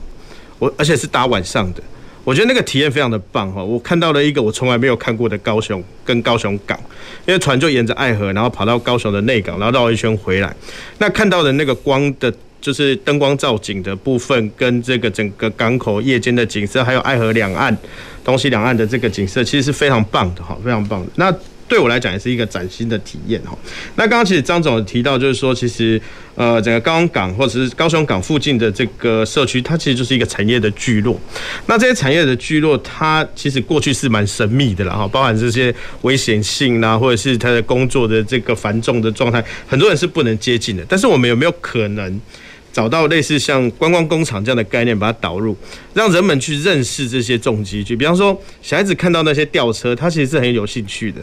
我而且是搭晚上的，我觉得那个体验非常的棒哈。我看到了一个我从来没有看过的高雄跟高雄港，因为船就沿着爱河，然后跑到高雄的内港，然后绕一圈回来。那看到的那个光的，就是灯光造景的部分，跟这个整个港口夜间的景色，还有爱河两岸、东西两岸的这个景色，其实是非常棒的哈，非常棒的。那对我来讲也是一个崭新的体验哈。那刚刚其实张总提到，就是说其实呃整个高雄港或者是高雄港附近的这个社区，它其实就是一个产业的聚落。那这些产业的聚落，它其实过去是蛮神秘的啦哈，包含这些危险性啦，或者是它的工作的这个繁重的状态，很多人是不能接近的。但是我们有没有可能找到类似像观光工厂这样的概念，把它导入，让人们去认识这些重机具？比方说小孩子看到那些吊车，他其实是很有兴趣的。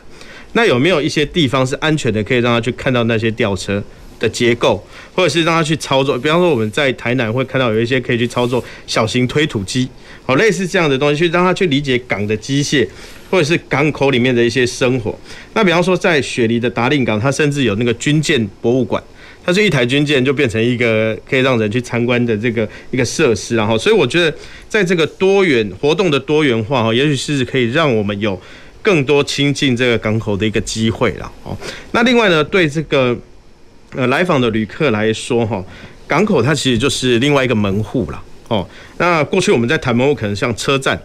那有没有一些地方是安全的，可以让他去看到那些吊车的结构，或者是让他去操作？比方说我们在台南会看到有一些可以去操作小型推土机，好，类似这样的东西，去让他去理解港的机械，或者是港口里面的一些生活。那比方说在雪梨的达令港，它甚至有那个军舰博物馆，它是一台军舰就变成一个可以让人去参观的这个一个设施，然后所以我觉得在这个多元活动的多元化哈，也许是可以让我们有。更多亲近这个港口的一个机会了哦。那另外呢，对这个呃来访的旅客来说哈，港口它其实就是另外一个门户了哦。那过去我们在谈门户，可能像车站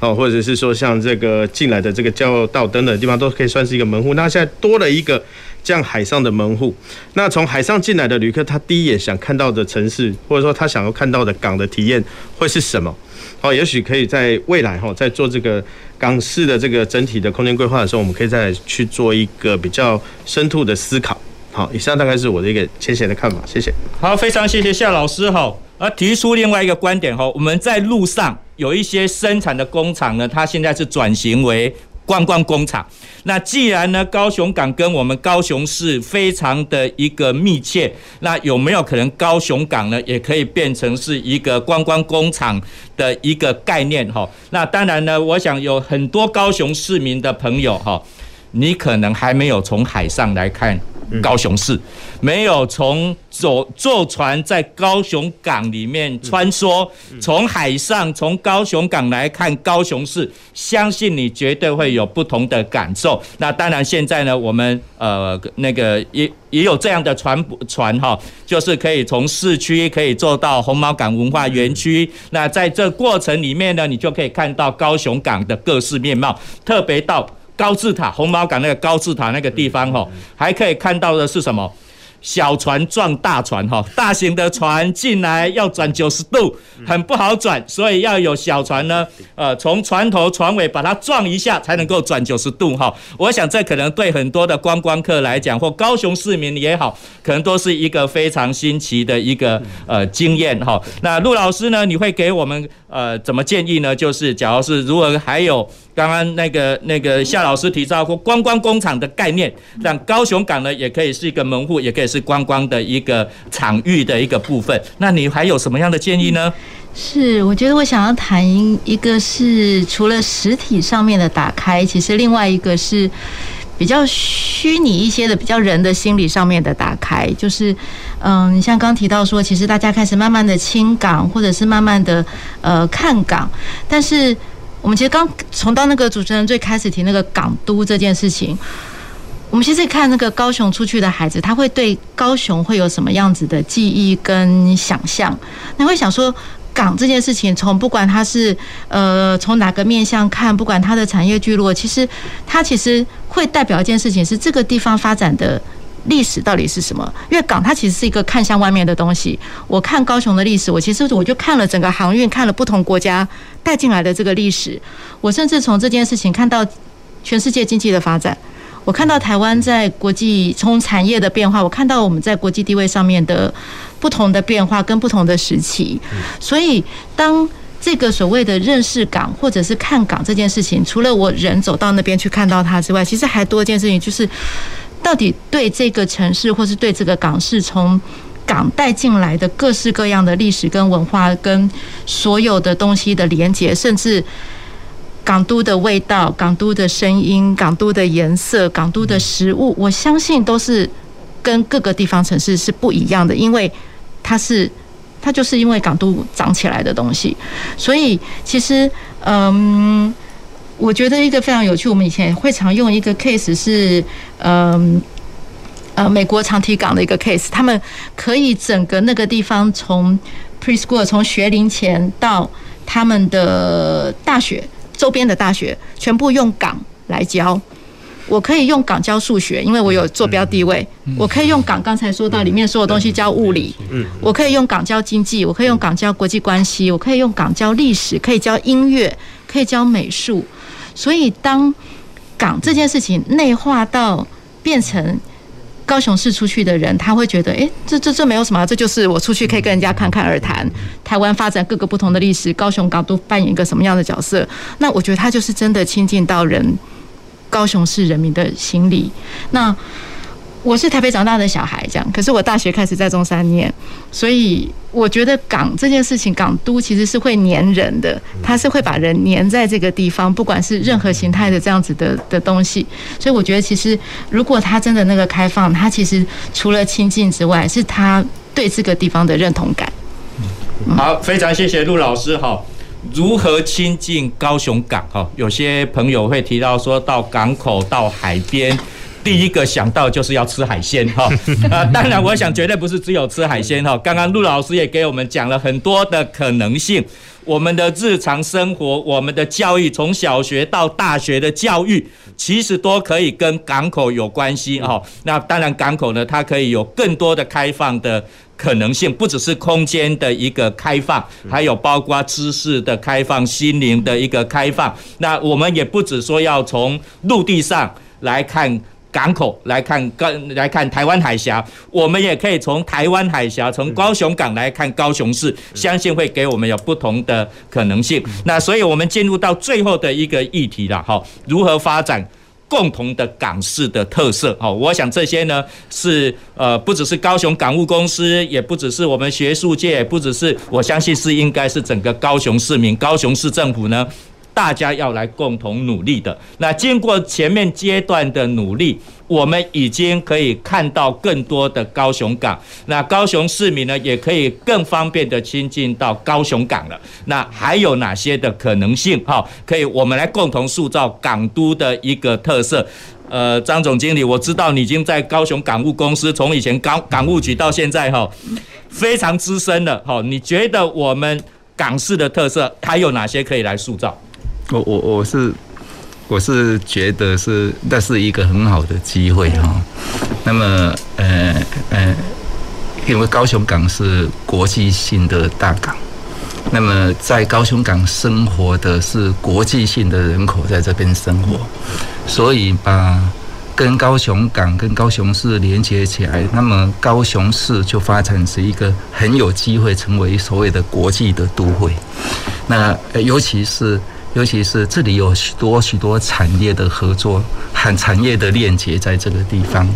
哦，或者是说像这个进来的这个交道等等的地方，都可以算是一个门户。那现在多了一个这样海上的门户。那从海上进来的旅客，他第一眼想看到的城市，或者说他想要看到的港的体验会是什么？好，也许可以在未来哈，在做这个港市的这个整体的空间规划的时候，我们可以再去做一个比较深度的思考。好，以上大概是我的一个浅显的看法，谢谢。好，非常谢谢夏老师哈，而提出另外一个观点哈，我们在路上有一些生产的工厂呢，它现在是转型为。观光工厂，那既然呢，高雄港跟我们高雄市非常的一个密切，那有没有可能高雄港呢，也可以变成是一个观光工厂的一个概念哈？那当然呢，我想有很多高雄市民的朋友哈，你可能还没有从海上来看。高雄市没有从坐坐船在高雄港里面穿梭，从海上从高雄港来看高雄市，相信你绝对会有不同的感受。那当然，现在呢，我们呃那个也也有这样的船船哈，就是可以从市区可以坐到红毛港文化园区。那在这过程里面呢，你就可以看到高雄港的各式面貌，特别到。高字塔，红毛港那个高字塔那个地方哈，还可以看到的是什么？小船撞大船哈，大型的船进来要转九十度，很不好转，所以要有小船呢，呃，从船头船尾把它撞一下才能够转九十度哈。我想这可能对很多的观光客来讲，或高雄市民也好，可能都是一个非常新奇的一个呃经验哈。那陆老师呢，你会给我们呃怎么建议呢？就是假如是如果还有刚刚那个那个夏老师提到过观光工厂的概念，让高雄港呢也可以是一个门户，也可以。是观光的一个场域的一个部分，那你还有什么样的建议呢？是，我觉得我想要谈一个是除了实体上面的打开，其实另外一个是比较虚拟一些的，比较人的心理上面的打开。就是，嗯，你像刚提到说，其实大家开始慢慢的亲港，或者是慢慢的呃看港，但是我们其实刚从到那个主持人最开始提那个港都这件事情。我们其实看那个高雄出去的孩子，他会对高雄会有什么样子的记忆跟想象？你会想说，港这件事情，从不管他是呃从哪个面向看，不管它的产业聚落，其实它其实会代表一件事情，是这个地方发展的历史到底是什么？因为港它其实是一个看向外面的东西。我看高雄的历史，我其实我就看了整个航运，看了不同国家带进来的这个历史。我甚至从这件事情看到全世界经济的发展。我看到台湾在国际从产业的变化，我看到我们在国际地位上面的不同的变化跟不同的时期，所以当这个所谓的认识港或者是看港这件事情，除了我人走到那边去看到它之外，其实还多一件事情，就是到底对这个城市或是对这个港市从港带进来的各式各样的历史跟文化跟所有的东西的连接，甚至。港都的味道，港都的声音，港都的颜色，港都的食物，我相信都是跟各个地方城市是不一样的，因为它是它就是因为港都长起来的东西，所以其实嗯，我觉得一个非常有趣，我们以前会常用一个 case 是嗯呃美国长堤港的一个 case，他们可以整个那个地方从 preschool 从学龄前到他们的大学周边的大学全部用港来教。我可以用港教数学，因为我有坐标地位。我可以用港，刚才说到里面所有东西教物理。我可以用港教经济，我可以用港教国际关系，我可以用港教历史，可以教音乐，可以教美术。所以当港这件事情内化到变成高雄市出去的人，他会觉得，诶，这这这没有什么，这就是我出去可以跟人家侃侃而谈。台湾发展各个不同的历史，高雄港都扮演一个什么样的角色？那我觉得他就是真的亲近到人。高雄市人民的心理。那我是台北长大的小孩，这样。可是我大学开始在中山念，所以我觉得港这件事情，港都其实是会黏人的，它是会把人黏在这个地方，不管是任何形态的这样子的的东西。所以我觉得，其实如果它真的那个开放，它其实除了亲近之外，是他对这个地方的认同感。好，非常谢谢陆老师，哈。如何亲近高雄港？哈，有些朋友会提到说，到港口、到海边，第一个想到就是要吃海鲜，哈。啊，当然，我想绝对不是只有吃海鲜，哈。刚刚陆老师也给我们讲了很多的可能性。我们的日常生活，我们的教育，从小学到大学的教育，其实都可以跟港口有关系，哈。那当然，港口呢，它可以有更多的开放的。可能性不只是空间的一个开放，还有包括知识的开放、心灵的一个开放。那我们也不只说要从陆地上来看港口，来看跟来看台湾海峡，我们也可以从台湾海峡、从高雄港来看高雄市，相信会给我们有不同的可能性。那所以我们进入到最后的一个议题了，哈，如何发展？共同的港市的特色，好，我想这些呢是呃，不只是高雄港务公司，也不只是我们学术界，也不只是我相信是应该是整个高雄市民、高雄市政府呢。大家要来共同努力的。那经过前面阶段的努力，我们已经可以看到更多的高雄港。那高雄市民呢，也可以更方便的亲近到高雄港了。那还有哪些的可能性？哈，可以我们来共同塑造港都的一个特色。呃，张总经理，我知道你已经在高雄港务公司，从以前港港务局到现在哈，非常资深了。哈，你觉得我们港市的特色还有哪些可以来塑造？我我我是我是觉得是那是一个很好的机会哈。那么呃呃，因为高雄港是国际性的大港，那么在高雄港生活的是国际性的人口在这边生活，所以把跟高雄港跟高雄市连接起来，那么高雄市就发展是一个很有机会成为所谓的国际的都会。那尤其是。尤其是这里有许多许多产业的合作和产业的链接在这个地方，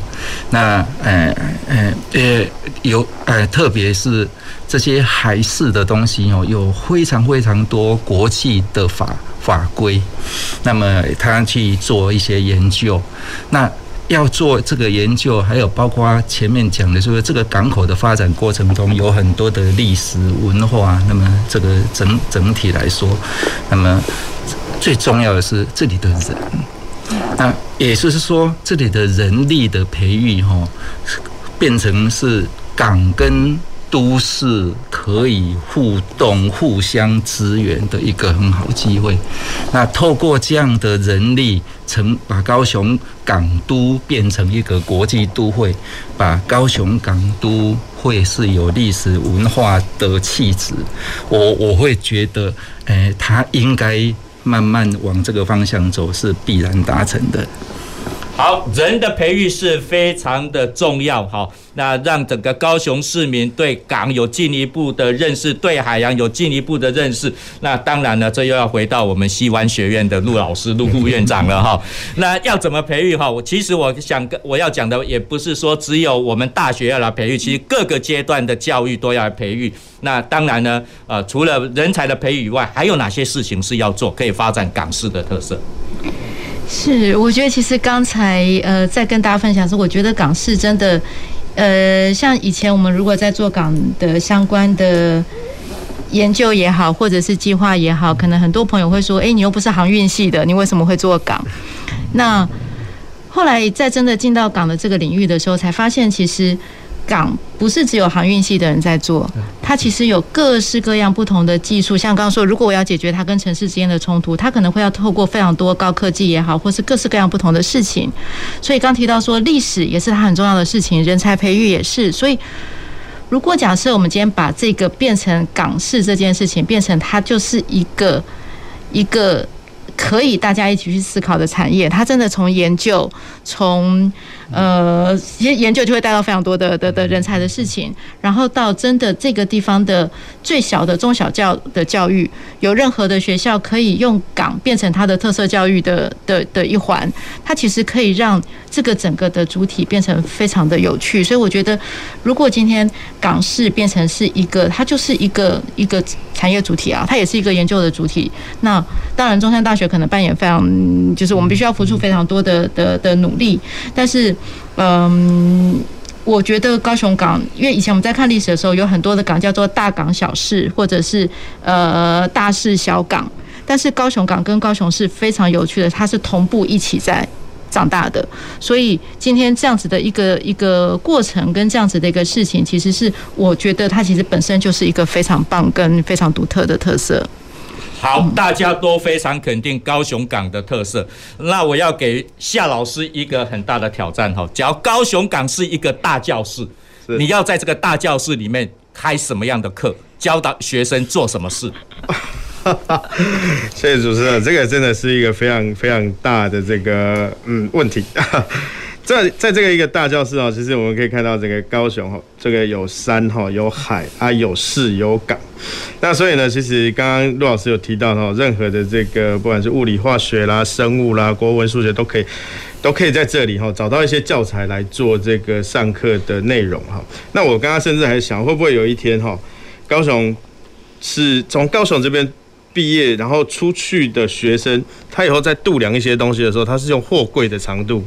那呃呃呃有呃特别是这些海事的东西哦，有非常非常多国际的法法规，那么他去做一些研究，那。要做这个研究，还有包括前面讲的，就是这个港口的发展过程中有很多的历史文化。那么这个整整体来说，那么最重要的是这里的人。那也就是说，这里的人力的培育，哈，变成是港跟。都市可以互动、互相支援的一个很好机会。那透过这样的人力，成把高雄港都变成一个国际都会，把高雄港都会是有历史文化的气质。我我会觉得，诶，它应该慢慢往这个方向走，是必然达成的。好，人的培育是非常的重要。好，那让整个高雄市民对港有进一步的认识，对海洋有进一步的认识。那当然呢，这又要回到我们西湾学院的陆老师、陆副院长了哈。那要怎么培育哈？我其实我想跟我要讲的也不是说只有我们大学要来培育，其实各个阶段的教育都要来培育。那当然呢，呃，除了人才的培育以外，还有哪些事情是要做，可以发展港市的特色？是，我觉得其实刚才呃在跟大家分享的时候，我觉得港市真的呃，像以前我们如果在做港的相关的研究也好，或者是计划也好，可能很多朋友会说：“哎，你又不是航运系的，你为什么会做港？”那后来在真的进到港的这个领域的时候，才发现其实。港不是只有航运系的人在做，它其实有各式各样不同的技术。像刚刚说，如果我要解决它跟城市之间的冲突，它可能会要透过非常多高科技也好，或是各式各样不同的事情。所以刚提到说，历史也是它很重要的事情，人才培育也是。所以，如果假设我们今天把这个变成港事这件事情，变成它就是一个一个可以大家一起去思考的产业，它真的从研究从。呃，研研究就会带到非常多的的的人才的事情，然后到真的这个地方的最小的中小教的教育，有任何的学校可以用港变成它的特色教育的的的一环，它其实可以让这个整个的主体变成非常的有趣。所以我觉得，如果今天港市变成是一个，它就是一个一个产业主体啊，它也是一个研究的主体。那当然，中山大学可能扮演非常，就是我们必须要付出非常多的的的努力，但是。嗯，我觉得高雄港，因为以前我们在看历史的时候，有很多的港叫做大港小事，或者是呃大事小港。但是高雄港跟高雄市非常有趣的，它是同步一起在长大的。所以今天这样子的一个一个过程，跟这样子的一个事情，其实是我觉得它其实本身就是一个非常棒跟非常独特的特色。好，大家都非常肯定高雄港的特色。那我要给夏老师一个很大的挑战哈，只要高雄港是一个大教室，你要在这个大教室里面开什么样的课，教导学生做什么事？谢谢主持人，这个真的是一个非常非常大的这个嗯问题。在在这个一个大教室哦，其实我们可以看到这个高雄哈，这个有山哈，有海啊，有市有港。那所以呢，其实刚刚陆老师有提到哈，任何的这个不管是物理、化学啦、生物啦、国文、数学都可以，都可以在这里哈找到一些教材来做这个上课的内容哈。那我刚刚甚至还想，会不会有一天哈，高雄是从高雄这边毕业，然后出去的学生，他以后在度量一些东西的时候，他是用货柜的长度。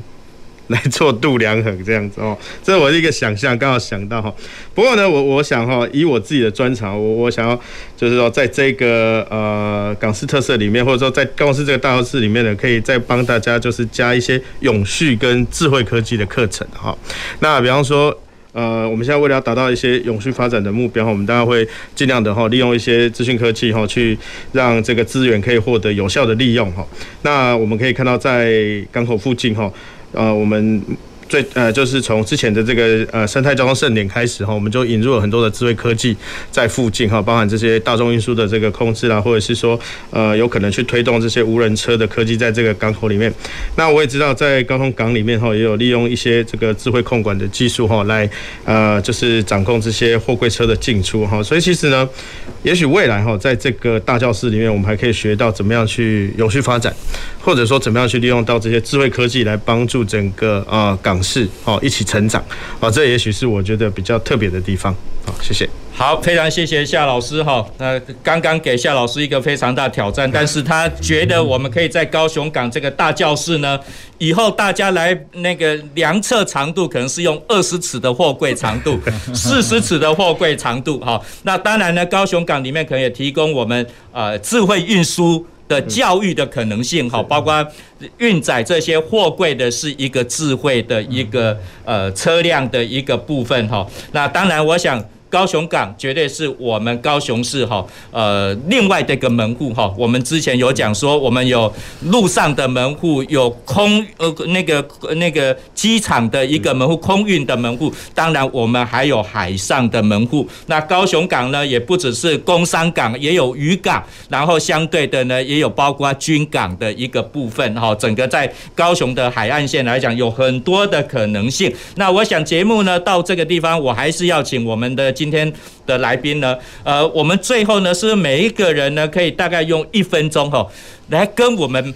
来做度量衡这样子哦，这是我的一个想象，刚好想到哈。不过呢，我我想哈，以我自己的专长，我我想要就是说，在这个呃港式特色里面，或者说在公司这个大教室里面呢，可以再帮大家就是加一些永续跟智慧科技的课程哈。那比方说，呃，我们现在为了要达到一些永续发展的目标，我们当然会尽量的哈，利用一些资讯科技哈，去让这个资源可以获得有效的利用哈。那我们可以看到，在港口附近哈。呃，我们最呃，就是从之前的这个呃生态交通盛典开始哈，我们就引入了很多的智慧科技在附近哈，包含这些大众运输的这个控制啦，或者是说呃，有可能去推动这些无人车的科技在这个港口里面。那我也知道，在高雄港里面哈，也有利用一些这个智慧控管的技术哈，来呃，就是掌控这些货柜车的进出哈。所以其实呢，也许未来哈，在这个大教室里面，我们还可以学到怎么样去有序发展。或者说怎么样去利用到这些智慧科技来帮助整个啊港市哦一起成长啊，这也许是我觉得比较特别的地方。好，谢谢。好，非常谢谢夏老师哈。那刚刚给夏老师一个非常大挑战，但是他觉得我们可以在高雄港这个大教室呢，以后大家来那个量测长度，可能是用二十尺的货柜长度，四十尺的货柜长度。哈，那当然呢，高雄港里面可能也提供我们呃智慧运输。的教育的可能性哈，包括运载这些货柜的是一个智慧的一个呃车辆的一个部分哈。那当然，我想。高雄港绝对是我们高雄市哈，呃，另外的一个门户哈。我们之前有讲说，我们有陆上的门户，有空呃那个那个机场的一个门户，空运的门户。当然，我们还有海上的门户。那高雄港呢，也不只是工商港，也有渔港，然后相对的呢，也有包括军港的一个部分哈。整个在高雄的海岸线来讲，有很多的可能性。那我想节目呢到这个地方，我还是要请我们的。今天的来宾呢，呃，我们最后呢是每一个人呢可以大概用一分钟哈，来跟我们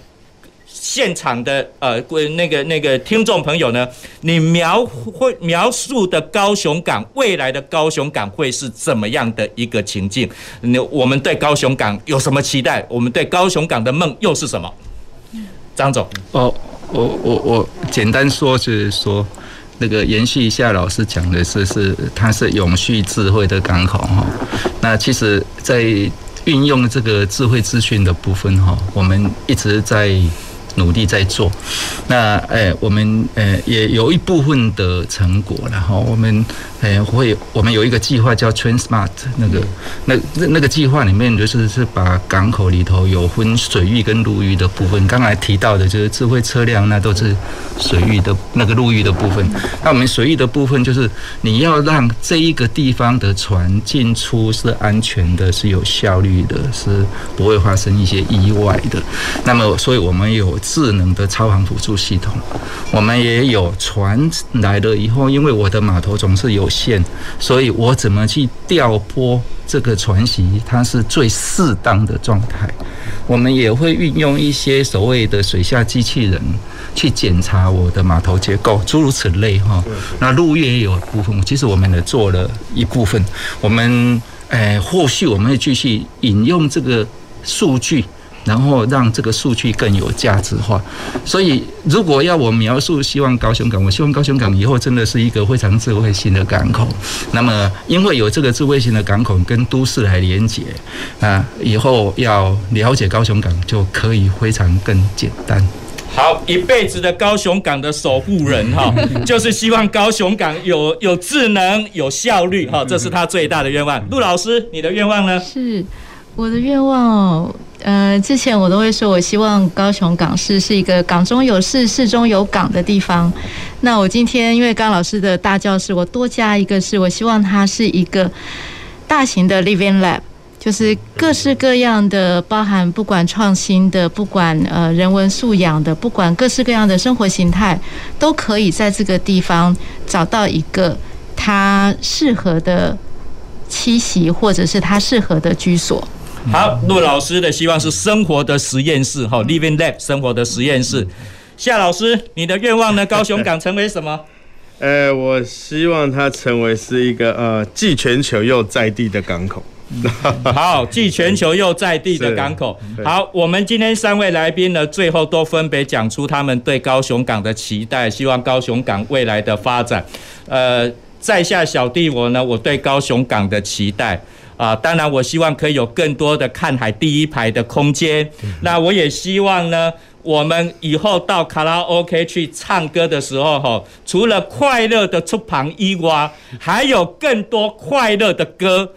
现场的呃那个那个听众朋友呢，你描绘描述的高雄港未来的高雄港会是怎么样的一个情境？那我们对高雄港有什么期待？我们对高雄港的梦又是什么？张总，哦，我我我简单说是说。那个延续一下老师讲的是是它是永续智慧的港口哈。那其实，在运用这个智慧资讯的部分哈，我们一直在。努力在做，那诶，我们诶也有一部分的成果，然后我们诶会，我们有一个计划叫 Transmart，那个那那那个计划里面就是是把港口里头有分水域跟陆域的部分，刚才提到的就是智慧车辆，那都是水域的那个陆域的部分。那我们水域的部分就是你要让这一个地方的船进出是安全的，是有效率的，是不会发生一些意外的。那么，所以我们有。智能的超航辅助系统，我们也有船来了以后，因为我的码头总是有限，所以我怎么去调拨这个船席，它是最适当的状态。我们也会运用一些所谓的水下机器人去检查我的码头结构，诸如此类哈。那陆域也有部分，其实我们也做了一部分。我们诶，后续我们会继续引用这个数据。然后让这个数据更有价值化。所以，如果要我描述希望高雄港，我希望高雄港以后真的是一个非常智慧型的港口。那么，因为有这个智慧型的港口跟都市来连接，啊，以后要了解高雄港就可以非常更简单。好，一辈子的高雄港的守护人哈，就是希望高雄港有有智能、有效率哈，这是他最大的愿望。陆老师，你的愿望呢？是我的愿望。呃，之前我都会说，我希望高雄港市是一个港中有市、市中有港的地方。那我今天因为刚老师的大教室，我多加一个是，我希望它是一个大型的 Living Lab，就是各式各样的，包含不管创新的，不管呃人文素养的，不管各式各样的生活形态，都可以在这个地方找到一个它适合的栖息，或者是它适合的居所。好，陆老师的希望是生活的实验室，哈，Living Lab，生活的实验室。夏老师，你的愿望呢？高雄港成为什么？呃，我希望它成为是一个呃，既全球又在地的港口。好，既全球又在地的港口。好，我们今天三位来宾呢，最后都分别讲出他们对高雄港的期待，希望高雄港未来的发展。呃，在下小弟我呢，我对高雄港的期待。啊，当然，我希望可以有更多的看海第一排的空间。那我也希望呢，我们以后到卡拉 OK 去唱歌的时候，哈，除了快乐的出旁伊娃，还有更多快乐的歌。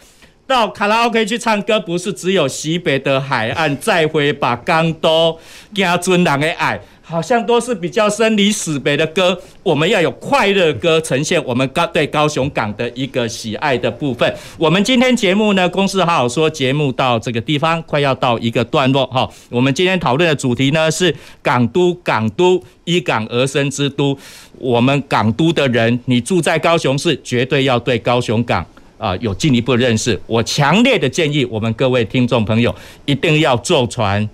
到卡拉 OK 去唱歌，不是只有西北的海岸，再回把江都加尊人的爱。好像都是比较生离死别的歌，我们要有快乐歌呈现我们高对高雄港的一个喜爱的部分。我们今天节目呢，公司好好说节目到这个地方快要到一个段落哈。我们今天讨论的主题呢是港都，港都依港而生之都。我们港都的人，你住在高雄市，绝对要对高雄港啊有进一步认识。我强烈的建议我们各位听众朋友一定要坐船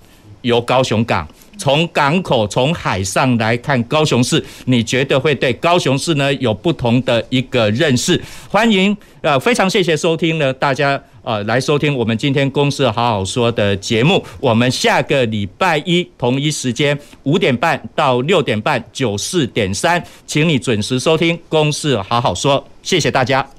游高雄港。从港口、从海上来看高雄市，你觉得会对高雄市呢有不同的一个认识？欢迎，呃，非常谢谢收听呢，大家呃来收听我们今天公事好好说的节目。我们下个礼拜一同一时间五点半到六点半九四点三，请你准时收听公事好好说。谢谢大家。